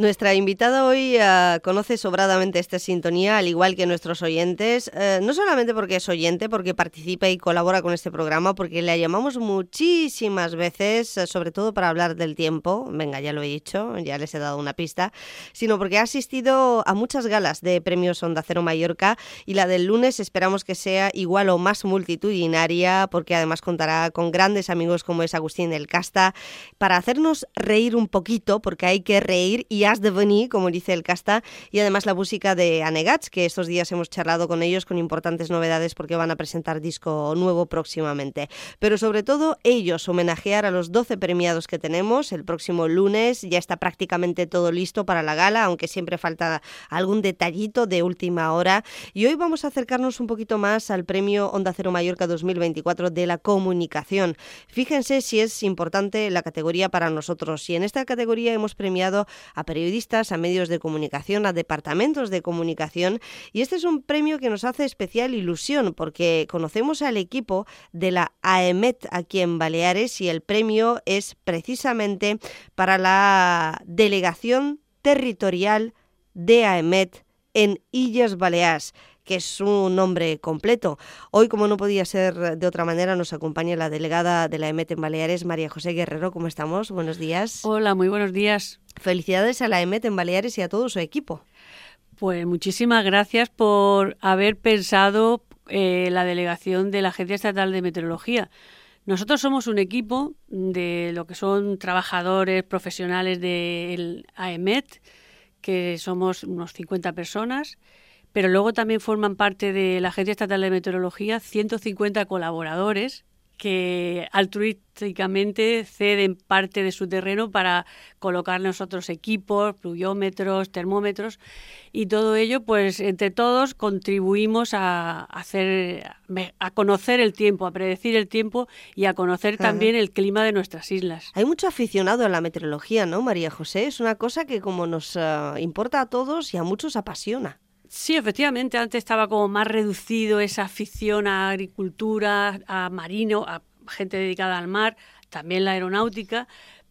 Nuestra invitada hoy uh, conoce sobradamente esta sintonía, al igual que nuestros oyentes, uh, no solamente porque es oyente, porque participa y colabora con este programa, porque le llamamos muchísimas veces, uh, sobre todo para hablar del tiempo, venga, ya lo he dicho, ya les he dado una pista, sino porque ha asistido a muchas galas de premios Onda Cero Mallorca y la del lunes esperamos que sea igual o más multitudinaria, porque además contará con grandes amigos como es Agustín del Casta, para hacernos reír un poquito, porque hay que reír y de venir, como dice el Casta, y además la música de Anegats, que estos días hemos charlado con ellos con importantes novedades porque van a presentar disco nuevo próximamente. Pero sobre todo ellos, homenajear a los 12 premiados que tenemos el próximo lunes, ya está prácticamente todo listo para la gala, aunque siempre falta algún detallito de última hora. Y hoy vamos a acercarnos un poquito más al premio Onda Cero Mallorca 2024 de la comunicación. Fíjense si es importante la categoría para nosotros. Y en esta categoría hemos premiado a periodistas periodistas, a medios de comunicación, a departamentos de comunicación. Y este es un premio que nos hace especial ilusión porque conocemos al equipo de la AEMET aquí en Baleares y el premio es precisamente para la delegación territorial de AEMET en Illes Baleares que es su nombre completo. Hoy, como no podía ser de otra manera, nos acompaña la delegada de la EMET en Baleares, María José Guerrero. ¿Cómo estamos? Buenos días. Hola, muy buenos días. Felicidades a la EMET en Baleares y a todo su equipo. Pues muchísimas gracias por haber pensado eh, la delegación de la Agencia Estatal de Meteorología. Nosotros somos un equipo de lo que son trabajadores profesionales del AEMET, que somos unos 50 personas pero luego también forman parte de la Agencia Estatal de Meteorología 150 colaboradores que altruísticamente ceden parte de su terreno para colocar nosotros equipos, pluviómetros, termómetros y todo ello, pues entre todos contribuimos a hacer, a conocer el tiempo, a predecir el tiempo y a conocer también el clima de nuestras islas. Hay mucho aficionado a la meteorología, ¿no, María José? Es una cosa que como nos uh, importa a todos y a muchos apasiona. Sí, efectivamente, antes estaba como más reducido esa afición a agricultura, a marino, a gente dedicada al mar, también la aeronáutica,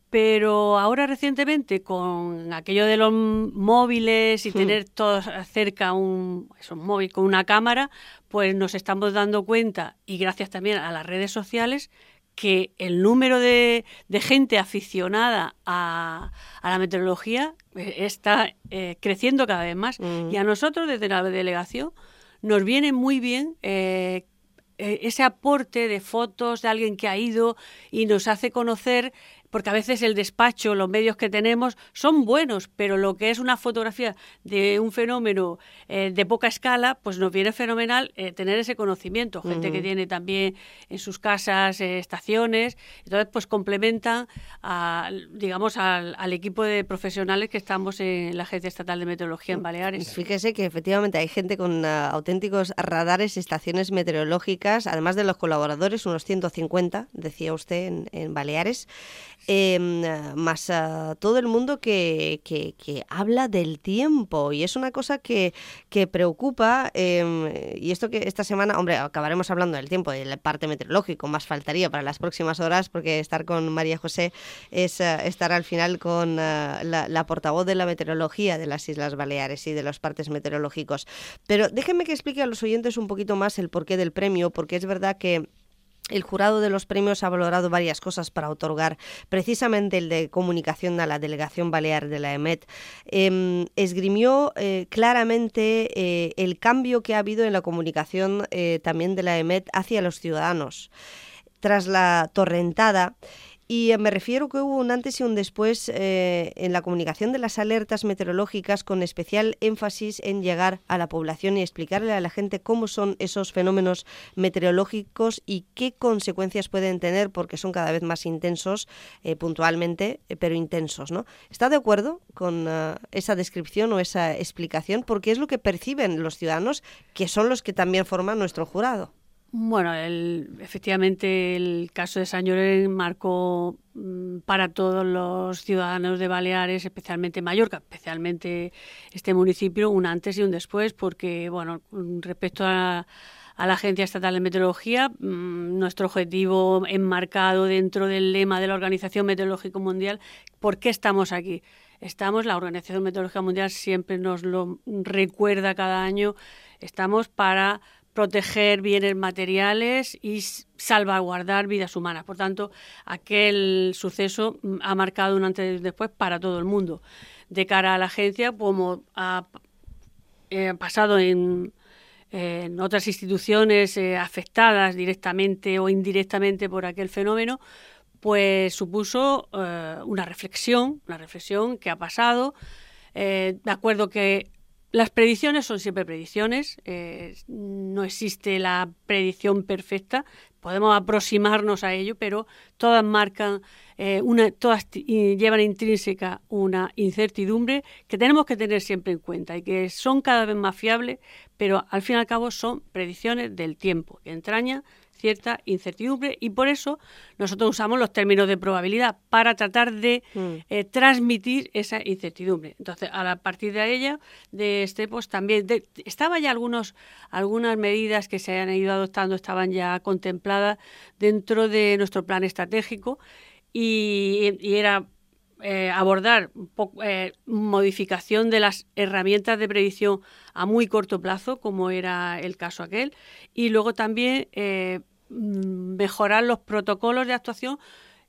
pero ahora recientemente con aquello de los móviles y hmm. tener todos cerca un, un móvil con una cámara, pues nos estamos dando cuenta, y gracias también a las redes sociales, que el número de, gente aficionada a, la meteorología eh, está eh, creciendo cada vez más. Mm. Y a nosotros, desde la delegación, nos viene muy bien eh, ese aporte de fotos de alguien que ha ido y nos hace conocer porque a veces el despacho, los medios que tenemos son buenos, pero lo que es una fotografía de un fenómeno eh, de poca escala, pues nos viene fenomenal eh, tener ese conocimiento. Gente que tiene también en sus casas eh, estaciones, entonces pues complementan, a, digamos, al, equipo de profesionales que estamos en la Agencia Estatal de Meteorología en Baleares. Fíjese que efectivamente hay gente con auténticos radares, estaciones meteorológicas, además de los colaboradores, unos 150, decía usted, en, en Baleares eh, más todo el mundo que, que, habla del tiempo y es una cosa que, que preocupa em, y esto que esta semana, hombre, acabaremos hablando del tiempo, del parte meteorológico, más faltaría para las próximas horas porque estar con María José es eh, estar al final con eh, la, la portavoz de la meteorología de las Islas Baleares y de los partes meteorológicos. Pero déjenme que explique a los oyentes un poquito más el porqué del premio, porque es verdad que el jurado de los premios ha valorado varias cosas para otorgar precisamente el de comunicación a la delegación balear de la EMET. Em, esgrimió eh, claramente eh, el cambio que ha habido en la comunicación eh, también de la EMET hacia los ciudadanos. Tras la torrentada, y me refiero que hubo un antes y un después eh, en la comunicación de las alertas meteorológicas con especial énfasis en llegar a la población y explicarle a la gente cómo son esos fenómenos meteorológicos y qué consecuencias pueden tener porque son cada vez más intensos eh, puntualmente, eh, pero intensos. ¿no? ¿Está de acuerdo con esa descripción o esa explicación? Porque es lo que perciben los ciudadanos que son los que también forman nuestro jurado. Bueno, el, efectivamente el caso de San Llorén marcó mm, para todos los ciudadanos de Baleares, especialmente Mallorca, especialmente este municipio, un antes y un después, porque, bueno, respecto a, la Agencia Estatal de Meteorología, mm, nuestro objetivo enmarcado dentro del lema de la Organización Meteorológica Mundial, ¿por qué estamos aquí? estamos, la Organización Meteorológica Mundial siempre nos lo recuerda cada año, estamos para proteger bienes materiales y salvaguardar vidas humanas. Por tanto, aquel suceso mm, ha marcado un antes y un después para todo el mundo. De cara a la agencia, como ha eh, pasado en, otras instituciones eh, afectadas directamente o indirectamente por aquel fenómeno, pues supuso eh, una reflexión, una reflexión que ha pasado, de acuerdo que las predicciones son siempre predicciones, eh, no existe la predicción perfecta, podemos aproximarnos a ello, pero todas marcan, eh, una, todas llevan intrínseca una incertidumbre que tenemos que tener siempre en cuenta y que son cada vez más fiables, pero al fin y al cabo son predicciones del tiempo, que entrañan cierta incertidumbre y por eso nosotros usamos los términos de probabilidad para tratar de mm. eh, transmitir esa incertidumbre. Entonces, a, partir de ella, de este, pues también estaba ya algunos, algunas medidas que se han ido adoptando, estaban ya contempladas dentro de nuestro plan estratégico y, era eh, abordar eh, modificación de las herramientas de predicción a muy corto plazo, como era el caso aquel, y luego también Mm, mejorar los protocolos de actuación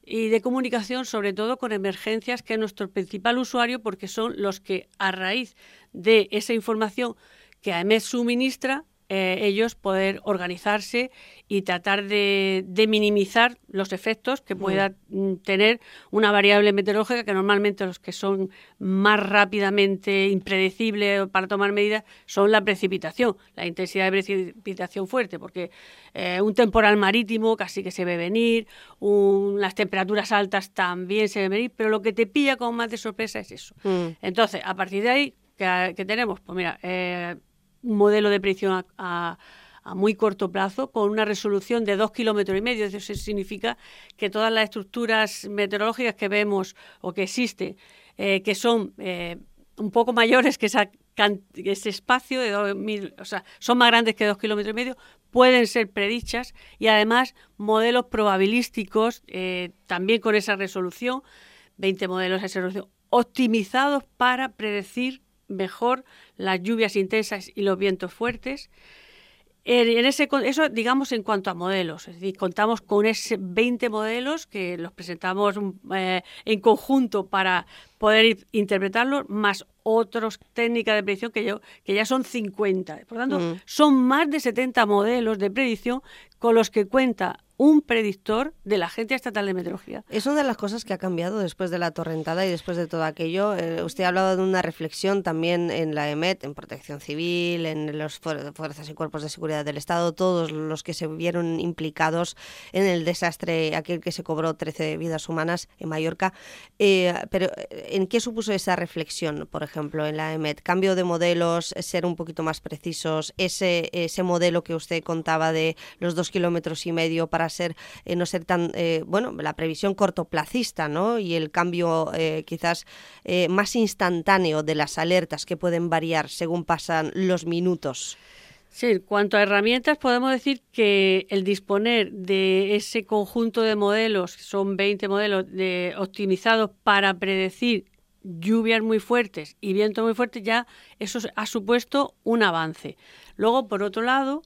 y de comunicación, sobre todo con emergencias, que es nuestro principal usuario, porque son los que a raíz de esa información que AEMED suministra, eh, ellos poder organizarse y tratar de, minimizar los efectos que pueda mm, tener una variable meteorológica que normalmente los que son más rápidamente impredecibles para tomar medidas son la precipitación, la intensidad de precipitación fuerte, porque eh, un temporal marítimo casi que se ve venir, las temperaturas altas también se ven venir, pero lo que te pilla con más de sorpresa es eso. Mm. Entonces, a partir de ahí, ¿qué, tenemos? Pues mira, eh, un modelo de predicción a, muy corto plazo con una resolución de dos kilómetros y medio. Eso significa que todas las estructuras meteorológicas que vemos o que existen, eh, que son eh, un poco mayores que, ese espacio de dos mil, o sea, son más grandes que dos kilómetros y medio, pueden ser predichas y además modelos probabilísticos eh, también con esa resolución, 20 modelos de resolución, optimizados para predecir mejor las lluvias intensas y los vientos fuertes. En ese, eso, digamos, en cuanto a modelos. Es decir, contamos con ese 20 modelos que los presentamos eh, en conjunto para poder interpretarlos, más otras técnicas de predicción que, yo, que ya son 50. Por lo tanto, mm. son más de 70 modelos de predicción con los que cuenta un predictor de la Agencia Estatal de Meteorología. Es una de las cosas que ha cambiado después de la torrentada y después de todo aquello. Eh, usted ha hablado de una reflexión también en la EMET, en Protección Civil, en las fuerzas y cuerpos de seguridad del Estado, todos los que se vieron implicados en el desastre, aquel que se cobró 13 vidas humanas en Mallorca. Eh, pero, eh, ¿en qué supuso esa reflexión, por ejemplo, en la EMET? ¿Cambio de modelos, ser un poquito más precisos? Ese, ese modelo que usted contaba de los dos kilómetros y medio para ser eh, no ser tan eh, bueno la previsión cortoplacista no y el cambio eh, quizás más instantáneo de las alertas que pueden variar según pasan los minutos Sí, en cuanto a herramientas, podemos decir que el disponer de ese conjunto de modelos, son 20 modelos de, optimizados para predecir lluvias muy fuertes y vientos muy fuertes, ya eso ha supuesto un avance. Luego, por otro lado,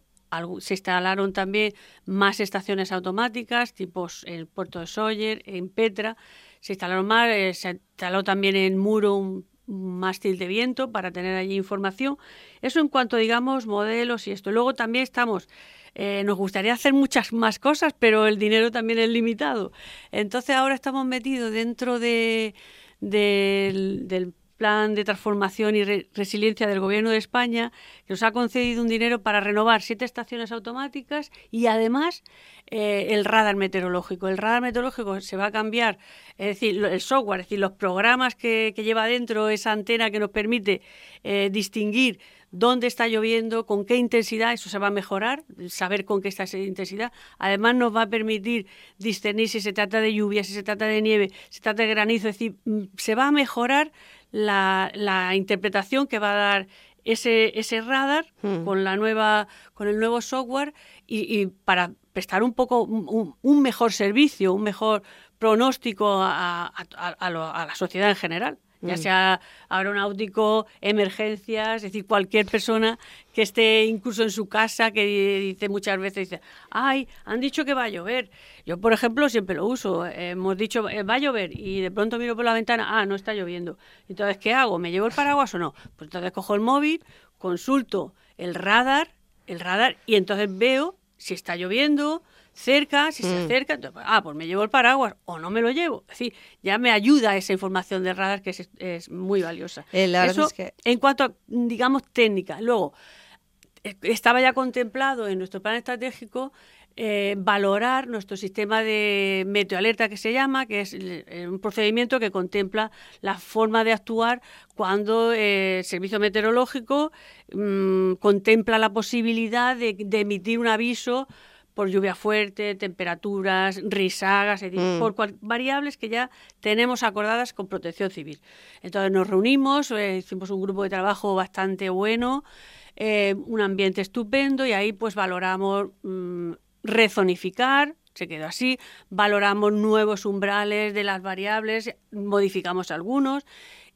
se instalaron también más estaciones automáticas, tipos en el puerto de Sawyer, en Petra. Se instalaron más, eh, se instaló también en Muro un, mástil de viento para tener allí información. Eso en cuanto, digamos, modelos y esto. Luego también estamos eh, nos gustaría hacer muchas más cosas, pero el dinero también es limitado. Entonces ahora estamos metidos dentro de, del plan de transformación y resiliencia del Gobierno de España, que nos ha concedido un dinero para renovar siete estaciones automáticas y además eh, el radar meteorológico. El radar meteorológico se va a cambiar, es decir, el software, es decir, los programas que, lleva dentro esa antena que nos permite eh, distinguir dónde está lloviendo, con qué intensidad, eso se va a mejorar, saber con qué está esa intensidad. Además nos va a permitir discernir si se trata de lluvia, si se trata de nieve, si se trata de granizo, es decir, mm, se va a mejorar la, interpretación que va a dar ese, ese radar hmm. con la nueva con el nuevo software y, para prestar un poco un, mejor servicio un mejor pronóstico a, a, la sociedad en general ya mm. sea aeronáutico, emergencias, es decir, cualquier persona que esté incluso en su casa, que dice muchas veces, dice, ay, han dicho que va a llover. Yo, por ejemplo, siempre lo uso. Hemos dicho, eh, va a llover y de pronto miro por la ventana, ah, no está lloviendo. Entonces, ¿qué hago? ¿Me llevo el paraguas o no? Pues entonces cojo el móvil, consulto el radar, el radar, y entonces veo si está lloviendo, cerca, si se mm. acerca, ah, pues me llevo el paraguas o no me lo llevo. Es decir, ya me ayuda esa información del radar que es, muy valiosa. Eh, Eso en cuanto a, digamos, técnica. Luego, eh, estaba ya contemplado en nuestro plan estratégico eh, valorar nuestro sistema de meteoalerta que se llama, que es un procedimiento que contempla la forma de actuar cuando el servicio meteorológico mm, contempla la posibilidad de, de emitir un aviso por lluvia fuerte, temperaturas, risagas, mm. por variables que ya tenemos acordadas con Protección Civil. Entonces nos reunimos, eh, hicimos un grupo de trabajo bastante bueno, eh, un ambiente estupendo y ahí pues valoramos mm, rezonificar, se quedó así, valoramos nuevos umbrales de las variables, modificamos algunos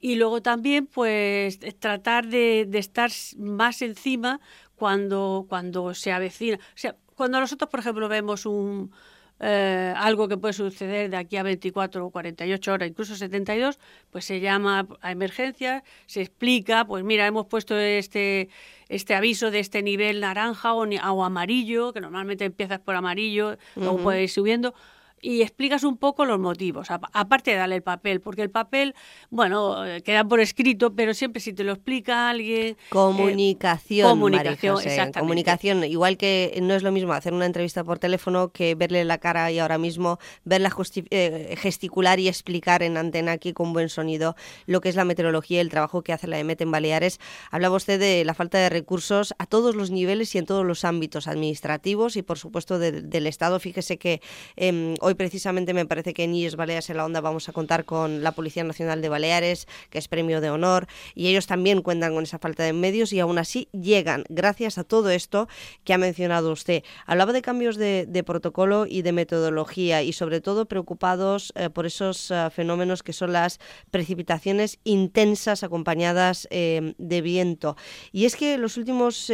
y luego también pues tratar de, de estar más encima cuando, cuando se avecina. O sea, cuando nosotros, por ejemplo, vemos un, eh, algo que puede suceder de aquí a 24 o 48 horas, incluso 72, pues se llama a emergencia, se explica, pues mira, hemos puesto este, este aviso de este nivel naranja o, o amarillo, que normalmente empiezas por amarillo, luego puede ir subiendo y explicas un poco los motivos, aparte de darle el papel, porque el papel, bueno, eh, queda por escrito, pero siempre si te lo explica alguien... Comunicación, eh, comunicación, comunicación, igual que no es lo mismo hacer una entrevista por teléfono que verle la cara y ahora mismo verla eh, gesticular y explicar en antena aquí con buen sonido lo que es la meteorología y el trabajo que hace la EMET en Baleares. Hablaba usted de la falta de recursos a todos los niveles y en todos los ámbitos administrativos y por supuesto del Estado. Fíjese que em, Hoy precisamente me parece que en IES Baleares en la Onda vamos a contar con la Policía Nacional de Baleares, que es premio de honor, y ellos también cuentan con esa falta de medios y aún así llegan gracias a todo esto que ha mencionado usted. Hablaba de cambios de, protocolo y de metodología y sobre todo preocupados eh, por esos eh, fenómenos que son las precipitaciones intensas acompañadas eh, de viento. Y es que en los últimos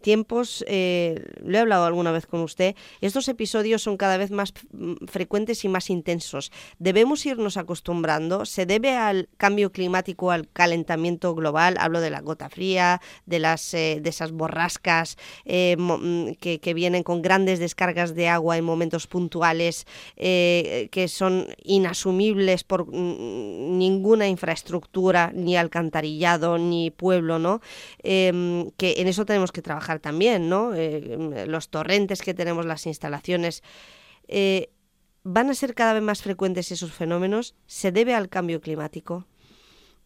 tiempos, lo he hablado alguna vez con usted, estos episodios son cada vez más frecuentes y más intensos. Debemos irnos acostumbrando. Se debe al cambio climático, al calentamiento global. Hablo de la gota fría, de las eh, de esas borrascas eh, mm, que, vienen con grandes descargas de agua en momentos puntuales eh, que son inasumibles por ninguna infraestructura, ni alcantarillado, ni pueblo, ¿no? Em, que en eso tenemos que trabajar también, ¿no? los torrentes que tenemos, las instalaciones. Eh, ¿Van a ser cada vez más frecuentes esos fenómenos? ¿Se debe al cambio climático?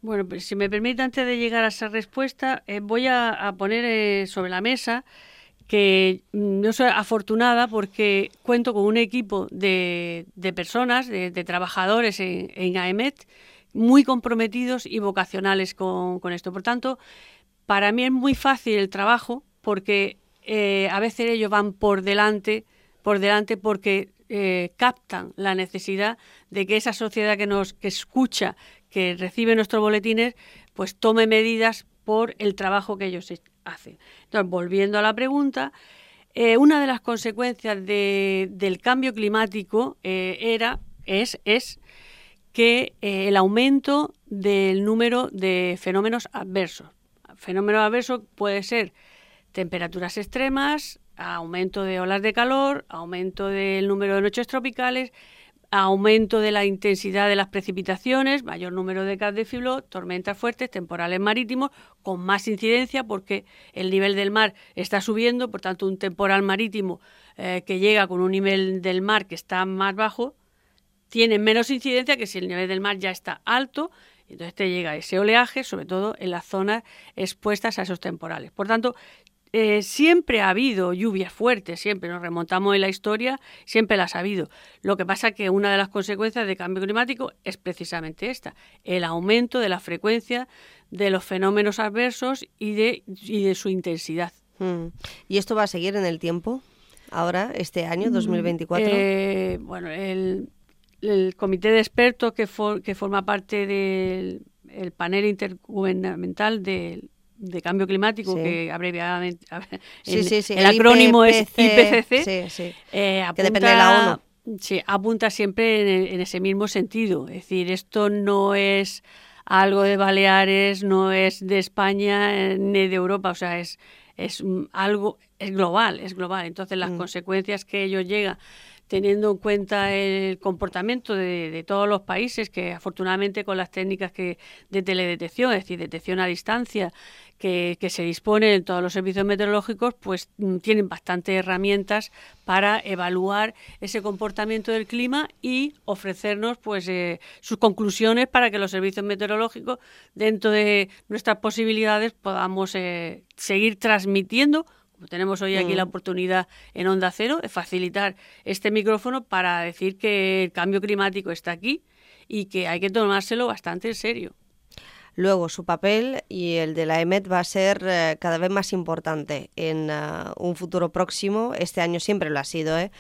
Bueno, pues si me permite, antes de llegar a esa respuesta, eh, voy a, poner eh, sobre la mesa que mm, yo soy afortunada porque cuento con un equipo de, personas, de, trabajadores en, AEMET, muy comprometidos y vocacionales con, esto. Por tanto, para mí es muy fácil el trabajo porque a veces ellos van por delante, por delante porque eh, captan la necesidad de que esa sociedad que nos que escucha, que recibe nuestros boletines, pues tome medidas por el trabajo que ellos hacen. Entonces, volviendo a la pregunta, eh, una de las consecuencias del cambio climático eh, era, es, es que el aumento del número de fenómenos adversos. Fenómeno adverso puede ser temperaturas extremas, aumento de olas de calor, aumento del número de noches tropicales, aumento de la intensidad de las precipitaciones, mayor número de cas de fiblo, tormentas fuertes, temporales marítimos, con más incidencia porque el nivel del mar está subiendo, por tanto un temporal marítimo eh, que llega con un nivel del mar que está más bajo, tiene menos incidencia que si el nivel del mar ya está alto, entonces te llega ese oleaje, sobre todo en las zonas expuestas a esos temporales. Por tanto, eh, siempre ha habido lluvias fuertes, siempre nos remontamos en la historia, siempre las ha habido. Lo que pasa es que una de las consecuencias del cambio climático es precisamente esta, el aumento de la frecuencia de los fenómenos adversos y de, y de su intensidad. Hmm. ¿Y esto va a seguir en el tiempo? Ahora, este año, 2024? Mm, eh, bueno, el, el comité de expertos que, que forma parte del panel intergubernamental de, cambio climático, que abreviadamente el, acrónimo es IPCC, eh, que depende de la ONU. Sí, apunta siempre en, ese mismo sentido. Es decir, esto no es algo de Baleares, no es de España eh, ni de Europa, o sea, es, es algo, es global, es global. Entonces, las mm. consecuencias que ello llega teniendo en cuenta el comportamiento de, todos los países, que afortunadamente con las técnicas que, de teledetección, es decir, detección a distancia, que, se disponen en todos los servicios meteorológicos, pues mm, tienen bastantes herramientas para evaluar ese comportamiento del clima y ofrecernos pues eh, sus conclusiones para que los servicios meteorológicos, dentro de nuestras posibilidades, podamos eh, seguir transmitiendo como tenemos hoy aquí la mm. oportunidad en Onda Cero, de facilitar este micrófono para decir que el cambio climático está aquí y que hay que tomárselo bastante en serio. Luego, su papel y el de la EMET va a ser eh, cada vez más importante en eh, un futuro próximo. Este año siempre lo ha sido, ¿eh?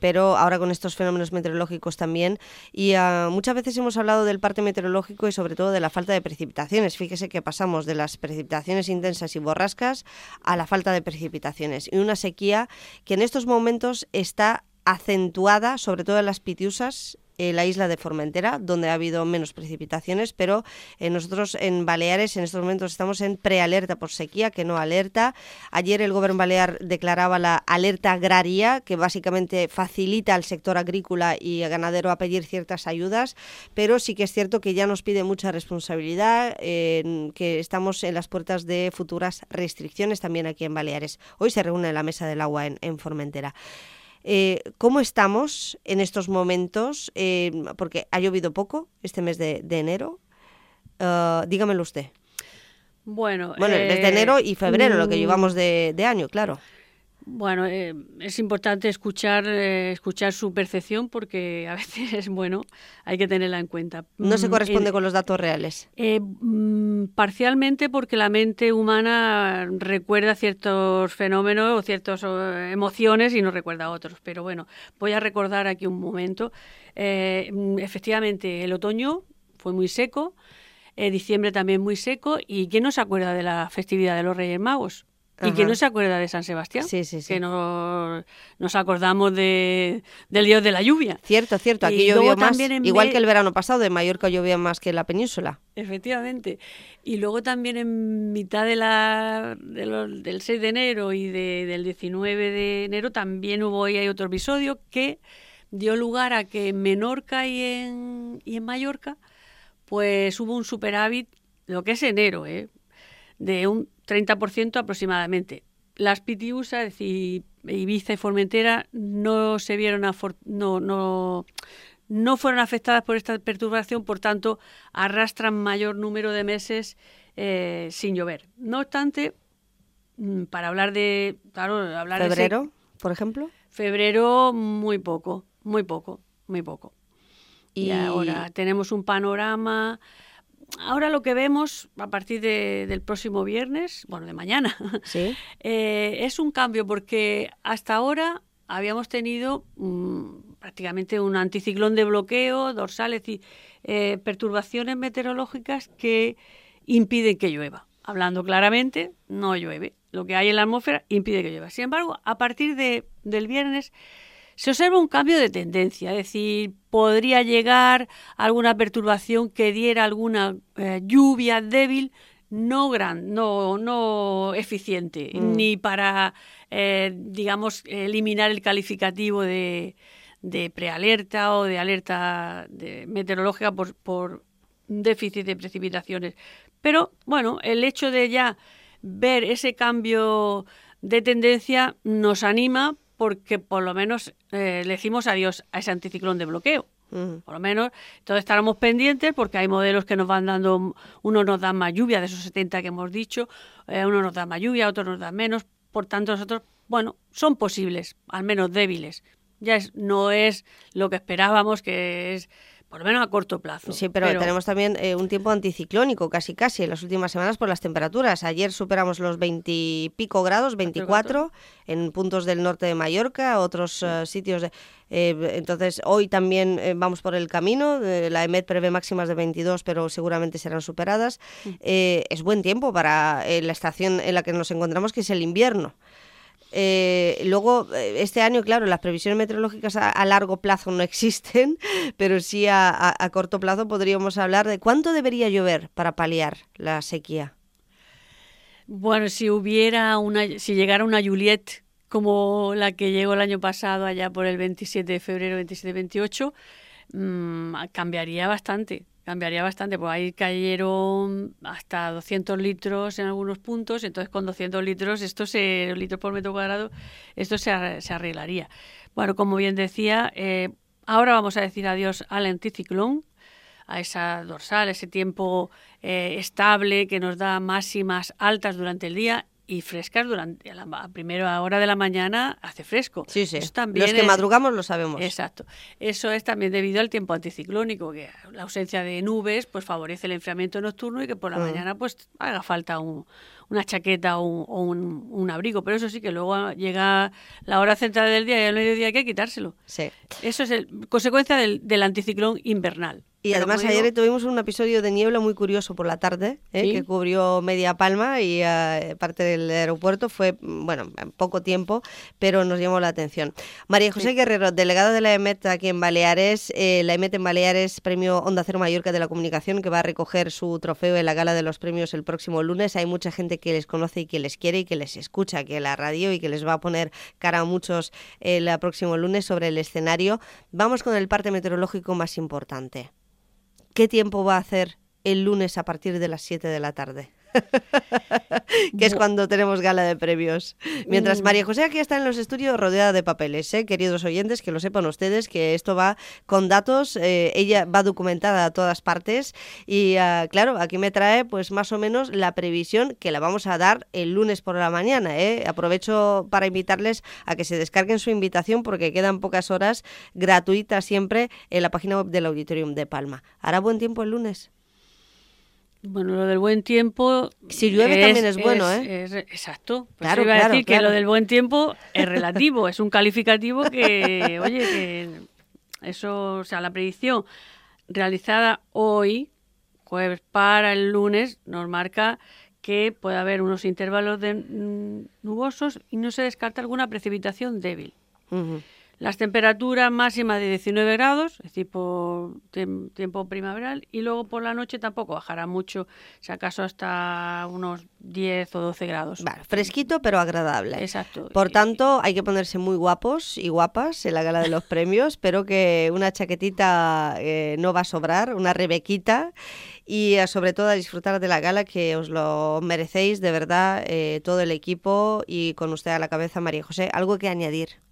pero ahora con estos fenómenos meteorológicos también. Y muchas veces hemos hablado del parte meteorológico y sobre todo de la falta de precipitaciones. Fíjese que pasamos de las precipitaciones intensas y borrascas a la falta de precipitaciones. Y una sequía que en estos momentos está acentuada, sobre todo en las pitiusas eh, la isla de Formentera, donde ha habido menos precipitaciones, pero eh, nosotros en Baleares en estos momentos estamos en prealerta por sequía, que no alerta. Ayer el gobierno balear declaraba la alerta agraria, que básicamente facilita al sector agrícola y ganadero a pedir ciertas ayudas, pero sí que es cierto que ya nos pide mucha responsabilidad, que estamos en las puertas de futuras restricciones también aquí en Baleares. Hoy se reúne la mesa del agua en Formentera. Eh, ¿Cómo estamos en estos momentos? Eh, porque ha llovido poco este mes de, enero. Uh, dígamelo usted. Bueno, bueno desde enero y febrero, lo que mm, llevamos de año, claro. Bueno, eh, es importante escuchar, eh, escuchar su percepción porque a veces es bueno, hay que tenerla en cuenta. No se mm, corresponde con los datos reales. Eh, mm, parcialmente porque la mente humana recuerda ciertos fenómenos o ciertas emociones y no recuerda otros. Pero bueno, voy a recordar aquí un momento. Mm, efectivamente, el otoño fue muy seco, diciembre también muy seco. ¿Y quién no se acuerda de la festividad de los Reyes Magos? ¿Y quién no se acuerda de San Sebastián? Sí, sí, sí. Que no, nos acordamos de, del dios de la lluvia. Cierto, cierto. Aquí llovió más, igual que el verano pasado, de Mallorca llovía más que en la península. Efectivamente. Y luego también en mitad de la, del 6 de enero y del 19 de enero también hubo ahí hay otro episodio que dio lugar a que en Menorca y en, y en Mallorca pues hubo un superávit, lo que es enero, ¿eh? de un 30% aproximadamente. Las Pitiusas, es decir, Ibiza y Formentera, no se vieron no, no, no fueron afectadas por esta perturbación, por tanto, arrastran mayor número de meses eh, sin llover. No obstante, mm, para hablar de. Claro, hablar ¿Febrero, por ejemplo? Febrero, muy poco, muy poco, muy poco. y ahora tenemos un panorama ahora lo que vemos a partir del próximo viernes, bueno, de mañana, eh, es un cambio porque hasta ahora habíamos tenido mm, prácticamente un anticiclón de bloqueo, dorsales y eh, perturbaciones meteorológicas que impiden que llueva. Hablando claramente, no llueve. Lo que hay en la atmósfera impide que llueva. Sin embargo, a partir de, del viernes se observa un cambio de tendencia, es decir, podría llegar alguna perturbación que diera alguna eh, lluvia débil, no gran, no, no eficiente, mm. ni para, eh, digamos, eliminar el calificativo de, de prealerta o de alerta meteorológica por, por déficit de precipitaciones. Pero bueno, el hecho de ya ver ese cambio de tendencia nos anima porque por lo menos eh, le decimos adiós a ese anticiclón de bloqueo. Por lo menos, entonces estaremos pendientes porque hay modelos que nos van dando, uno nos da más lluvia de esos 70 que hemos dicho, eh, uno nos da más lluvia, otro nos da menos, por tanto nosotros, bueno, son posibles, al menos débiles. Ya es, no es lo que esperábamos, que es por lo menos a corto plazo. Sí, pero, tenemos también eh, un tiempo anticiclónico, casi casi, en las últimas semanas por las temperaturas. Ayer superamos los 20 y pico grados, 24, en puntos del norte de Mallorca, otros eh, sitios de... Eh, entonces, hoy también vamos por el camino. la EMET prevé máximas de 22, pero seguramente serán superadas. Mm. es buen tiempo para la estación en la que nos encontramos, que es el invierno. Eh, luego, eh, este año, claro, las previsiones meteorológicas a, largo plazo no existen, pero sí a, corto plazo podríamos hablar de cuánto debería llover para paliar la sequía. Bueno, si hubiera una, si llegara una Juliet como la que llegó el año pasado, allá por el 27 de febrero, 27-28, mm, cambiaría bastante cambiaría bastante, pues ahí cayeron hasta 200 litros en algunos puntos, entonces con 200 litros, esto se, litros por metro cuadrado, esto se, se arreglaría. Bueno, como bien decía, eh, ahora vamos a decir adiós al anticiclón, a esa dorsal, ese tiempo eh, estable que nos da máximas altas durante el día y frescas durante la primera hora de la mañana hace fresco. Sí, sí. Los que madrugamos lo sabemos. Exacto. Eso es también debido al tiempo anticiclónico, que la ausencia de nubes pues favorece el enfriamiento nocturno y que por la mm. mañana pues haga falta una chaqueta o, un, un, abrigo. Pero eso sí que luego llega la hora central del día y al mediodía hay que quitárselo. Sí. Eso es el, consecuencia del, del anticiclón invernal. Y además ayer tuvimos un episodio de niebla muy curioso por la tarde, ¿eh? que cubrió media palma y eh, parte del aeropuerto. Fue, bueno, poco tiempo, pero nos llamó la atención. María José Guerrero, delegada de la EMET aquí en Baleares. Eh, la EMET en Baleares, premio Onda Cero Mallorca de la Comunicación, que va a recoger su trofeo en la gala de los premios el próximo lunes. Hay mucha gente que les conoce y que les quiere y que les escucha aquí en la radio y que les va a poner cara a muchos el próximo lunes sobre el escenario. Vamos con el parte meteorológico más importante. ¿Qué tiempo va a hacer el lunes a partir de las 7 de la tarde? que es cuando tenemos gala de premios. Mientras mm. María José aquí está en los estudios rodeada de papeles, ¿eh? queridos oyentes, que lo sepan ustedes, que esto va con datos, eh, ella va documentada a todas partes y ah, claro, aquí me trae pues más o menos la previsión que la vamos a dar el lunes por la mañana. ¿eh? Aprovecho para invitarles a que se descarguen su invitación porque quedan pocas horas gratuitas siempre en la página web del Auditorium de Palma. ¿Hará buen tiempo el lunes? Bueno, lo del buen tiempo. Si llueve también es bueno, ¿eh? exacto. Pues claro, iba a decir que lo del buen tiempo es relativo, es un calificativo que, oye, que eso, o sea, la predicción realizada hoy, jueves para el lunes, nos marca que puede haber unos intervalos de mm, nubosos y no se descarta alguna precipitación débil. Las temperaturas máximas de 19 grados, es por tiempo primaveral, y luego por la noche tampoco bajará mucho, si acaso hasta unos 10 o 12 grados. Vale, fresquito pero agradable. Exacto. Por tanto, hay que ponerse muy guapos y guapas en la gala de los premios. Espero que una chaquetita eh, no va a sobrar, una rebequita y eh, sobre todo a disfrutar de la gala que os lo merecéis de verdad eh, todo el equipo y con usted a la cabeza María José. ¿Algo que añadir?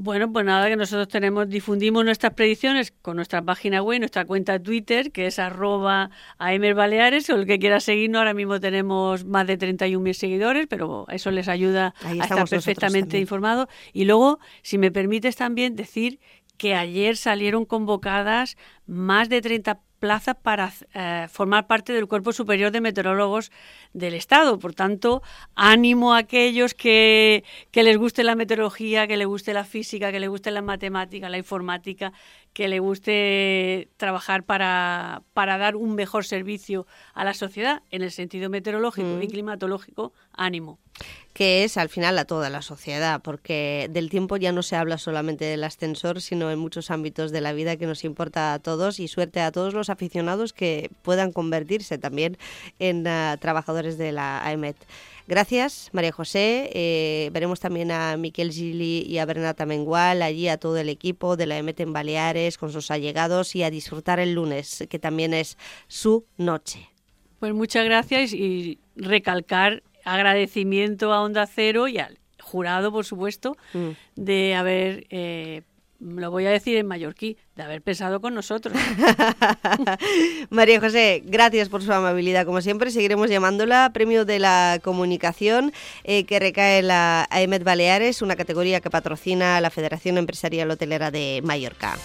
Bueno, pues nada, que nosotros tenemos, difundimos nuestras predicciones con nuestra página web, nuestra cuenta de Twitter, que es arroba Baleares, o el que quiera seguirnos, ahora mismo tenemos más de 31.000 seguidores, pero eso les ayuda a estar perfectamente informados. Y luego, si me permites también decir que ayer salieron convocadas más de 30 plazas para eh, formar parte del Cuerpo Superior de Meteorólogos del Estado. Por tanto, ánimo a aquellos que, que les guste la meteorología, que les guste la física, que les guste la matemática, la informática, que le guste trabajar para, para dar un mejor servicio a la sociedad en el sentido meteorológico y mm. climatológico, ánimo que es al final a toda la sociedad, porque del tiempo ya no se habla solamente del ascensor, sino en muchos ámbitos de la vida que nos importa a todos y suerte a todos los aficionados que puedan convertirse también en ah, trabajadores de la AEMET. Gracias, María José. Eh, veremos también a Miquel Gili y a Bernata Mengual, allí a todo el equipo de la EMET en Baleares, con sus allegados y a disfrutar el lunes, que también es su noche. Pues muchas gracias y recalcar agradecimiento a Onda Cero y al jurado, por supuesto, mm. de haber eh, lo voy a decir en mallorquí, de haber pensado con nosotros. María José, gracias por su amabilidad. Como siempre, seguiremos llamándola Premio de la Comunicación eh, que recae la AEMET Baleares, una categoría que patrocina la Federación Empresarial Hotelera de Mallorca.